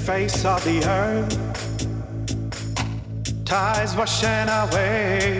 face of the earth, tides washing away.